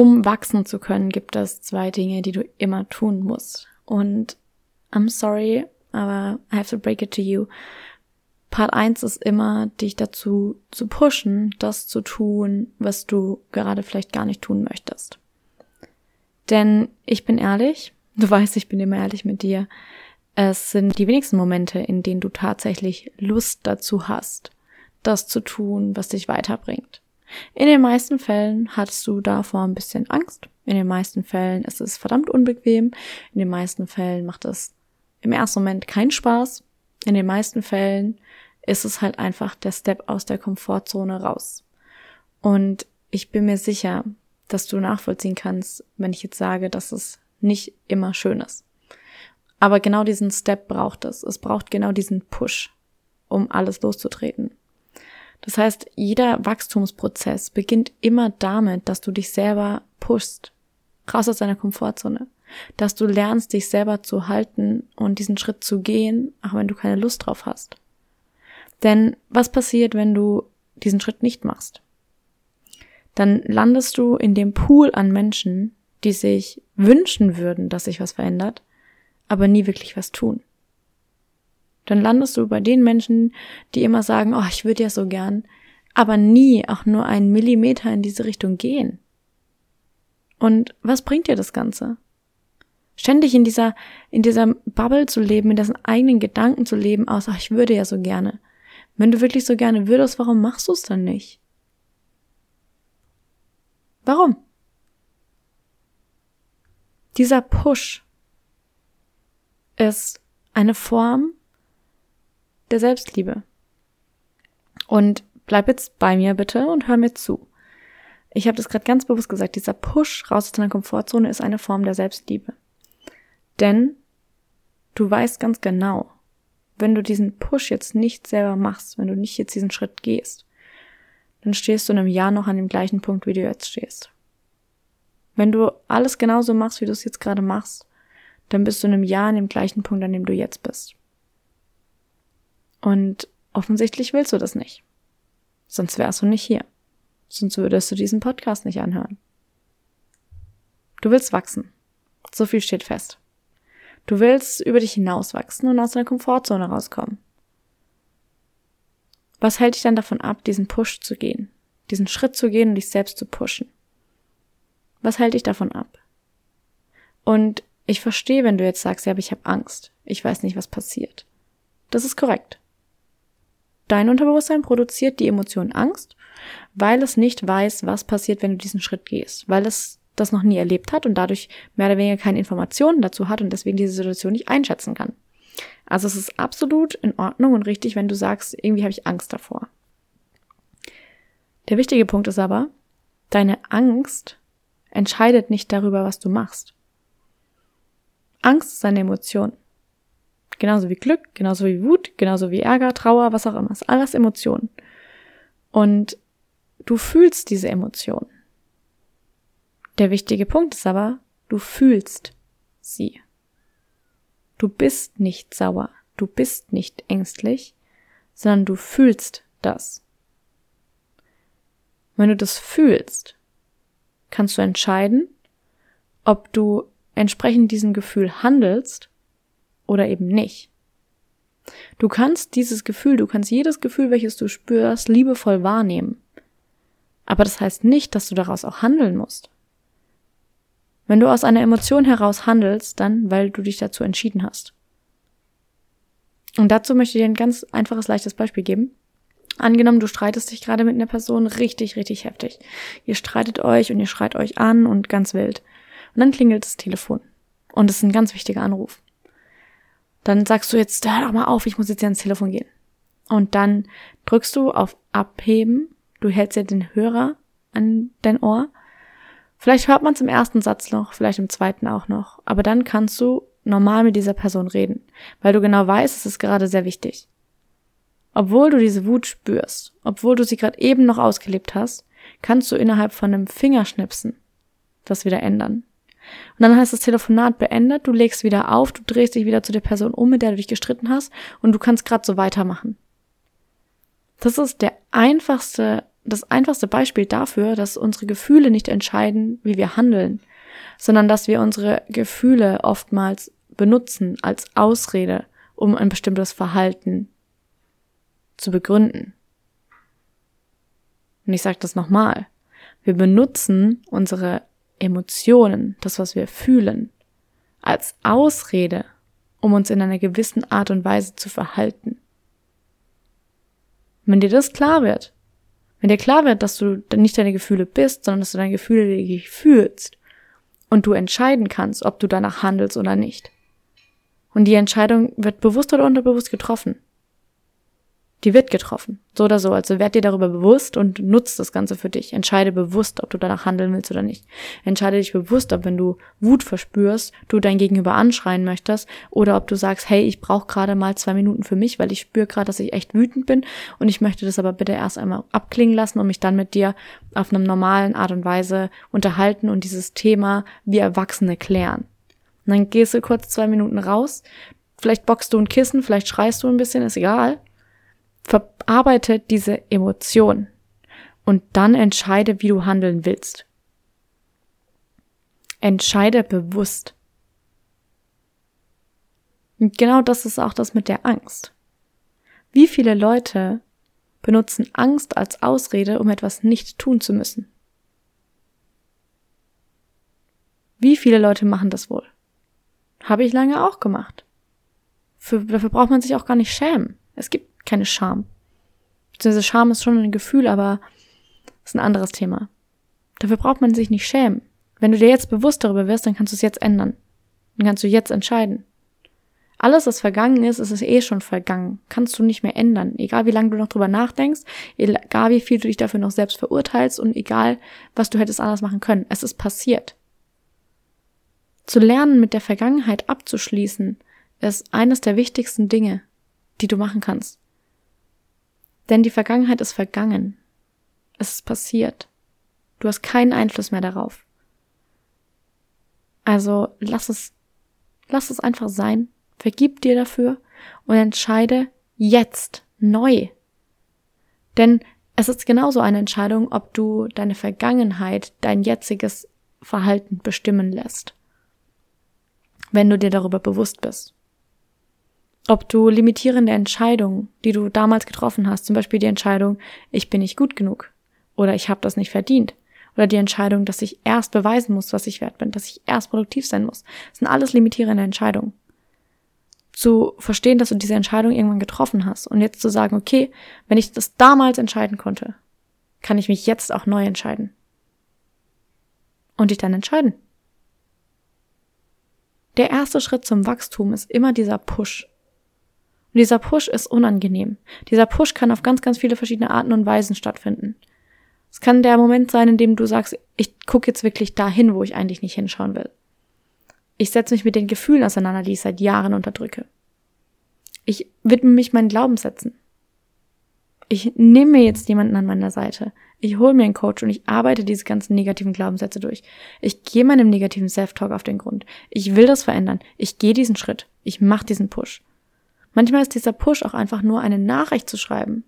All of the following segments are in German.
Um wachsen zu können, gibt es zwei Dinge, die du immer tun musst. Und I'm sorry, aber I have to break it to you. Part 1 ist immer, dich dazu zu pushen, das zu tun, was du gerade vielleicht gar nicht tun möchtest. Denn ich bin ehrlich, du weißt, ich bin immer ehrlich mit dir. Es sind die wenigsten Momente, in denen du tatsächlich Lust dazu hast, das zu tun, was dich weiterbringt. In den meisten Fällen hattest du davor ein bisschen Angst. In den meisten Fällen ist es verdammt unbequem. In den meisten Fällen macht es im ersten Moment keinen Spaß. In den meisten Fällen ist es halt einfach der Step aus der Komfortzone raus. Und ich bin mir sicher, dass du nachvollziehen kannst, wenn ich jetzt sage, dass es nicht immer schön ist. Aber genau diesen Step braucht es. Es braucht genau diesen Push, um alles loszutreten. Das heißt, jeder Wachstumsprozess beginnt immer damit, dass du dich selber pushst, raus aus deiner Komfortzone, dass du lernst, dich selber zu halten und diesen Schritt zu gehen, auch wenn du keine Lust drauf hast. Denn was passiert, wenn du diesen Schritt nicht machst? Dann landest du in dem Pool an Menschen, die sich wünschen würden, dass sich was verändert, aber nie wirklich was tun. Dann landest du bei den Menschen, die immer sagen, oh, ich würde ja so gern, aber nie auch nur einen Millimeter in diese Richtung gehen. Und was bringt dir das Ganze? Ständig in dieser, in dieser Bubble zu leben, in diesen eigenen Gedanken zu leben, aus, ach, ich würde ja so gerne. Wenn du wirklich so gerne würdest, warum machst du es dann nicht? Warum? Dieser Push ist eine Form der Selbstliebe. Und bleib jetzt bei mir bitte und hör mir zu. Ich habe das gerade ganz bewusst gesagt, dieser Push raus aus deiner Komfortzone ist eine Form der Selbstliebe. Denn du weißt ganz genau, wenn du diesen Push jetzt nicht selber machst, wenn du nicht jetzt diesen Schritt gehst, dann stehst du in einem Jahr noch an dem gleichen Punkt, wie du jetzt stehst. Wenn du alles genauso machst, wie du es jetzt gerade machst, dann bist du in einem Jahr an dem gleichen Punkt, an dem du jetzt bist. Und offensichtlich willst du das nicht. Sonst wärst du nicht hier. Sonst würdest du diesen Podcast nicht anhören. Du willst wachsen. So viel steht fest. Du willst über dich hinauswachsen und aus deiner Komfortzone rauskommen. Was hält dich dann davon ab, diesen Push zu gehen? Diesen Schritt zu gehen und dich selbst zu pushen? Was hält dich davon ab? Und ich verstehe, wenn du jetzt sagst, ja, aber ich habe Angst. Ich weiß nicht, was passiert. Das ist korrekt. Dein Unterbewusstsein produziert die Emotion Angst, weil es nicht weiß, was passiert, wenn du diesen Schritt gehst, weil es das noch nie erlebt hat und dadurch mehr oder weniger keine Informationen dazu hat und deswegen diese Situation nicht einschätzen kann. Also es ist absolut in Ordnung und richtig, wenn du sagst, irgendwie habe ich Angst davor. Der wichtige Punkt ist aber, deine Angst entscheidet nicht darüber, was du machst. Angst ist eine Emotion. Genauso wie Glück, genauso wie Wut, genauso wie Ärger, Trauer, was auch immer. Es ist alles Emotionen. Und du fühlst diese Emotionen. Der wichtige Punkt ist aber, du fühlst sie. Du bist nicht sauer, du bist nicht ängstlich, sondern du fühlst das. Wenn du das fühlst, kannst du entscheiden, ob du entsprechend diesem Gefühl handelst oder eben nicht. Du kannst dieses Gefühl, du kannst jedes Gefühl, welches du spürst, liebevoll wahrnehmen. Aber das heißt nicht, dass du daraus auch handeln musst. Wenn du aus einer Emotion heraus handelst, dann, weil du dich dazu entschieden hast. Und dazu möchte ich dir ein ganz einfaches, leichtes Beispiel geben. Angenommen, du streitest dich gerade mit einer Person richtig, richtig heftig. Ihr streitet euch und ihr schreit euch an und ganz wild. Und dann klingelt das Telefon. Und es ist ein ganz wichtiger Anruf. Dann sagst du jetzt, hör doch mal auf, ich muss jetzt hier ans Telefon gehen. Und dann drückst du auf Abheben. Du hältst ja den Hörer an dein Ohr. Vielleicht hört man es im ersten Satz noch, vielleicht im zweiten auch noch. Aber dann kannst du normal mit dieser Person reden, weil du genau weißt, es ist gerade sehr wichtig. Obwohl du diese Wut spürst, obwohl du sie gerade eben noch ausgelebt hast, kannst du innerhalb von einem Fingerschnipsen das wieder ändern. Und dann heißt das Telefonat beendet, du legst wieder auf, du drehst dich wieder zu der Person um, mit der du dich gestritten hast, und du kannst gerade so weitermachen. Das ist der einfachste, das einfachste Beispiel dafür, dass unsere Gefühle nicht entscheiden, wie wir handeln, sondern dass wir unsere Gefühle oftmals benutzen als Ausrede, um ein bestimmtes Verhalten zu begründen. Und ich sage das nochmal. Wir benutzen unsere Emotionen, das, was wir fühlen, als Ausrede, um uns in einer gewissen Art und Weise zu verhalten. Wenn dir das klar wird, wenn dir klar wird, dass du nicht deine Gefühle bist, sondern dass du deine Gefühle wirklich fühlst und du entscheiden kannst, ob du danach handelst oder nicht. Und die Entscheidung wird bewusst oder unterbewusst getroffen die wird getroffen. So oder so. Also werd dir darüber bewusst und nutzt das Ganze für dich. Entscheide bewusst, ob du danach handeln willst oder nicht. Entscheide dich bewusst, ob wenn du Wut verspürst, du dein Gegenüber anschreien möchtest oder ob du sagst, hey, ich brauche gerade mal zwei Minuten für mich, weil ich spüre gerade, dass ich echt wütend bin und ich möchte das aber bitte erst einmal abklingen lassen und mich dann mit dir auf einem normalen Art und Weise unterhalten und dieses Thema wie Erwachsene klären. Und dann gehst du kurz zwei Minuten raus, vielleicht bockst du ein Kissen, vielleicht schreist du ein bisschen, ist egal Verarbeite diese Emotion und dann entscheide, wie du handeln willst. Entscheide bewusst. Und genau das ist auch das mit der Angst. Wie viele Leute benutzen Angst als Ausrede, um etwas nicht tun zu müssen? Wie viele Leute machen das wohl? Habe ich lange auch gemacht. Für, dafür braucht man sich auch gar nicht schämen. Es gibt keine Scham. Beziehungsweise Scham ist schon ein Gefühl, aber ist ein anderes Thema. Dafür braucht man sich nicht schämen. Wenn du dir jetzt bewusst darüber wirst, dann kannst du es jetzt ändern. Dann kannst du jetzt entscheiden. Alles, was vergangen ist, ist es eh schon vergangen. Kannst du nicht mehr ändern. Egal wie lange du noch drüber nachdenkst, egal wie viel du dich dafür noch selbst verurteilst und egal, was du hättest anders machen können. Es ist passiert. Zu lernen, mit der Vergangenheit abzuschließen, ist eines der wichtigsten Dinge, die du machen kannst. Denn die Vergangenheit ist vergangen. Es ist passiert. Du hast keinen Einfluss mehr darauf. Also lass es, lass es einfach sein. Vergib dir dafür und entscheide jetzt neu. Denn es ist genauso eine Entscheidung, ob du deine Vergangenheit, dein jetziges Verhalten bestimmen lässt. Wenn du dir darüber bewusst bist. Ob du limitierende Entscheidungen, die du damals getroffen hast, zum Beispiel die Entscheidung, ich bin nicht gut genug oder ich habe das nicht verdient oder die Entscheidung, dass ich erst beweisen muss, was ich wert bin, dass ich erst produktiv sein muss, das sind alles limitierende Entscheidungen. Zu verstehen, dass du diese Entscheidung irgendwann getroffen hast und jetzt zu sagen, okay, wenn ich das damals entscheiden konnte, kann ich mich jetzt auch neu entscheiden. Und dich dann entscheiden. Der erste Schritt zum Wachstum ist immer dieser Push. Und dieser Push ist unangenehm. Dieser Push kann auf ganz, ganz viele verschiedene Arten und Weisen stattfinden. Es kann der Moment sein, in dem du sagst, ich gucke jetzt wirklich dahin, wo ich eigentlich nicht hinschauen will. Ich setze mich mit den Gefühlen auseinander, die ich seit Jahren unterdrücke. Ich widme mich meinen Glaubenssätzen. Ich nehme mir jetzt jemanden an meiner Seite. Ich hole mir einen Coach und ich arbeite diese ganzen negativen Glaubenssätze durch. Ich gehe meinem negativen Self-Talk auf den Grund. Ich will das verändern. Ich gehe diesen Schritt. Ich mache diesen Push. Manchmal ist dieser Push auch einfach nur eine Nachricht zu schreiben.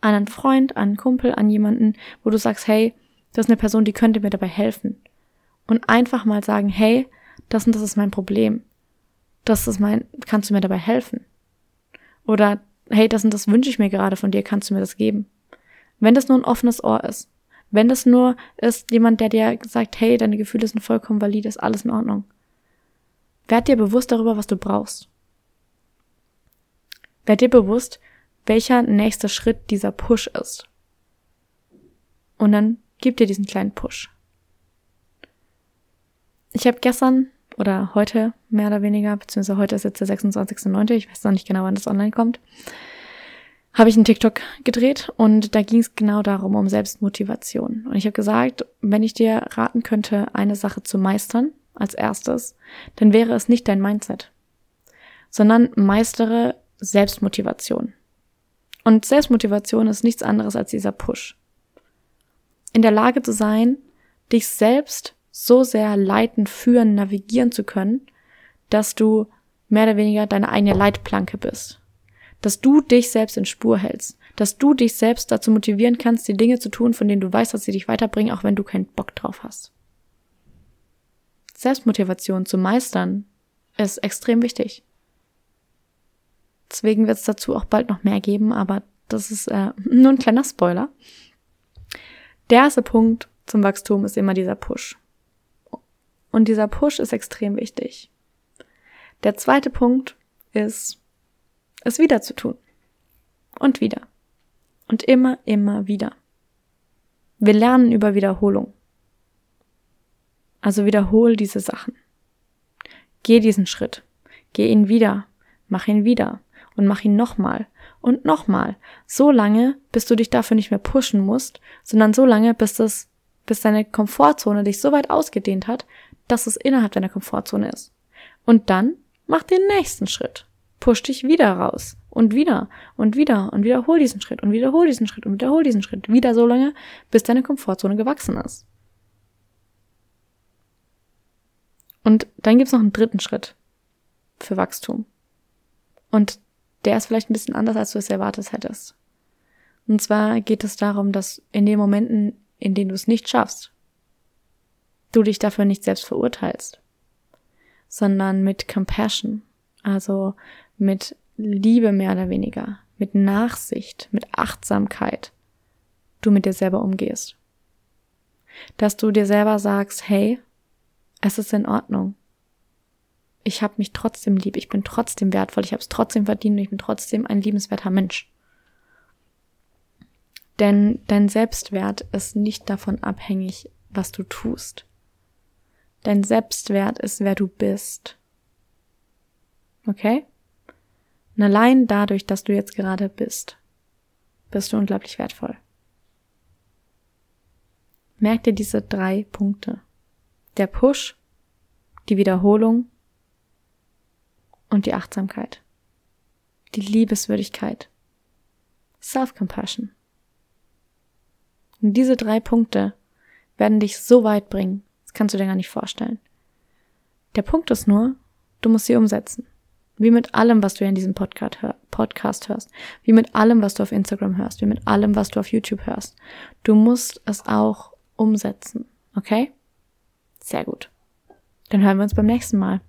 An einen Freund, an einen Kumpel, an jemanden, wo du sagst, hey, das ist eine Person, die könnte mir dabei helfen. Und einfach mal sagen, hey, das und das ist mein Problem. Das ist mein, kannst du mir dabei helfen? Oder, hey, das und das wünsche ich mir gerade von dir, kannst du mir das geben? Wenn das nur ein offenes Ohr ist, Wenn das nur ist jemand, der dir sagt, hey, deine Gefühle sind vollkommen valide, ist alles in Ordnung. Werd dir bewusst darüber, was du brauchst. Werd dir bewusst, welcher nächste Schritt dieser Push ist. Und dann gib dir diesen kleinen Push. Ich habe gestern oder heute mehr oder weniger, beziehungsweise heute ist jetzt der 26.09., ich weiß noch nicht genau, wann das online kommt, habe ich einen TikTok gedreht und da ging es genau darum, um Selbstmotivation. Und ich habe gesagt, wenn ich dir raten könnte, eine Sache zu meistern als erstes, dann wäre es nicht dein Mindset, sondern meistere Selbstmotivation. Und Selbstmotivation ist nichts anderes als dieser Push. In der Lage zu sein, dich selbst so sehr leiten, führen, navigieren zu können, dass du mehr oder weniger deine eigene Leitplanke bist. Dass du dich selbst in Spur hältst. Dass du dich selbst dazu motivieren kannst, die Dinge zu tun, von denen du weißt, dass sie dich weiterbringen, auch wenn du keinen Bock drauf hast. Selbstmotivation zu meistern ist extrem wichtig. Deswegen wird es dazu auch bald noch mehr geben, aber das ist äh, nur ein kleiner Spoiler. Der erste Punkt zum Wachstum ist immer dieser Push. Und dieser Push ist extrem wichtig. Der zweite Punkt ist, es wieder zu tun. Und wieder. Und immer, immer wieder. Wir lernen über Wiederholung. Also wiederhol diese Sachen. Geh diesen Schritt. Geh ihn wieder. Mach ihn wieder. Und mach ihn nochmal. Und nochmal. So lange, bis du dich dafür nicht mehr pushen musst, sondern so lange, bis das, bis deine Komfortzone dich so weit ausgedehnt hat, dass es innerhalb deiner Komfortzone ist. Und dann mach den nächsten Schritt. Push dich wieder raus. Und wieder und wieder und wiederhol diesen Schritt und wiederhol diesen Schritt und wiederhol diesen Schritt. Wieder so lange, bis deine Komfortzone gewachsen ist. Und dann gibt's noch einen dritten Schritt für Wachstum. Und der ist vielleicht ein bisschen anders, als du es erwartet hättest. Und zwar geht es darum, dass in den Momenten, in denen du es nicht schaffst, du dich dafür nicht selbst verurteilst, sondern mit Compassion, also mit Liebe mehr oder weniger, mit Nachsicht, mit Achtsamkeit du mit dir selber umgehst. Dass du dir selber sagst, hey, es ist in Ordnung. Ich habe mich trotzdem lieb, ich bin trotzdem wertvoll, ich habe es trotzdem verdient und ich bin trotzdem ein liebenswerter Mensch. Denn dein Selbstwert ist nicht davon abhängig, was du tust. Dein Selbstwert ist, wer du bist. Okay? Und allein dadurch, dass du jetzt gerade bist, bist du unglaublich wertvoll. Merk dir diese drei Punkte. Der Push, die Wiederholung und die Achtsamkeit. Die Liebeswürdigkeit. Self-Compassion. Und diese drei Punkte werden dich so weit bringen, kannst du dir gar nicht vorstellen. Der Punkt ist nur, du musst sie umsetzen. Wie mit allem, was du in diesem Podcast, hör Podcast hörst. Wie mit allem, was du auf Instagram hörst. Wie mit allem, was du auf YouTube hörst. Du musst es auch umsetzen. Okay? Sehr gut. Dann hören wir uns beim nächsten Mal.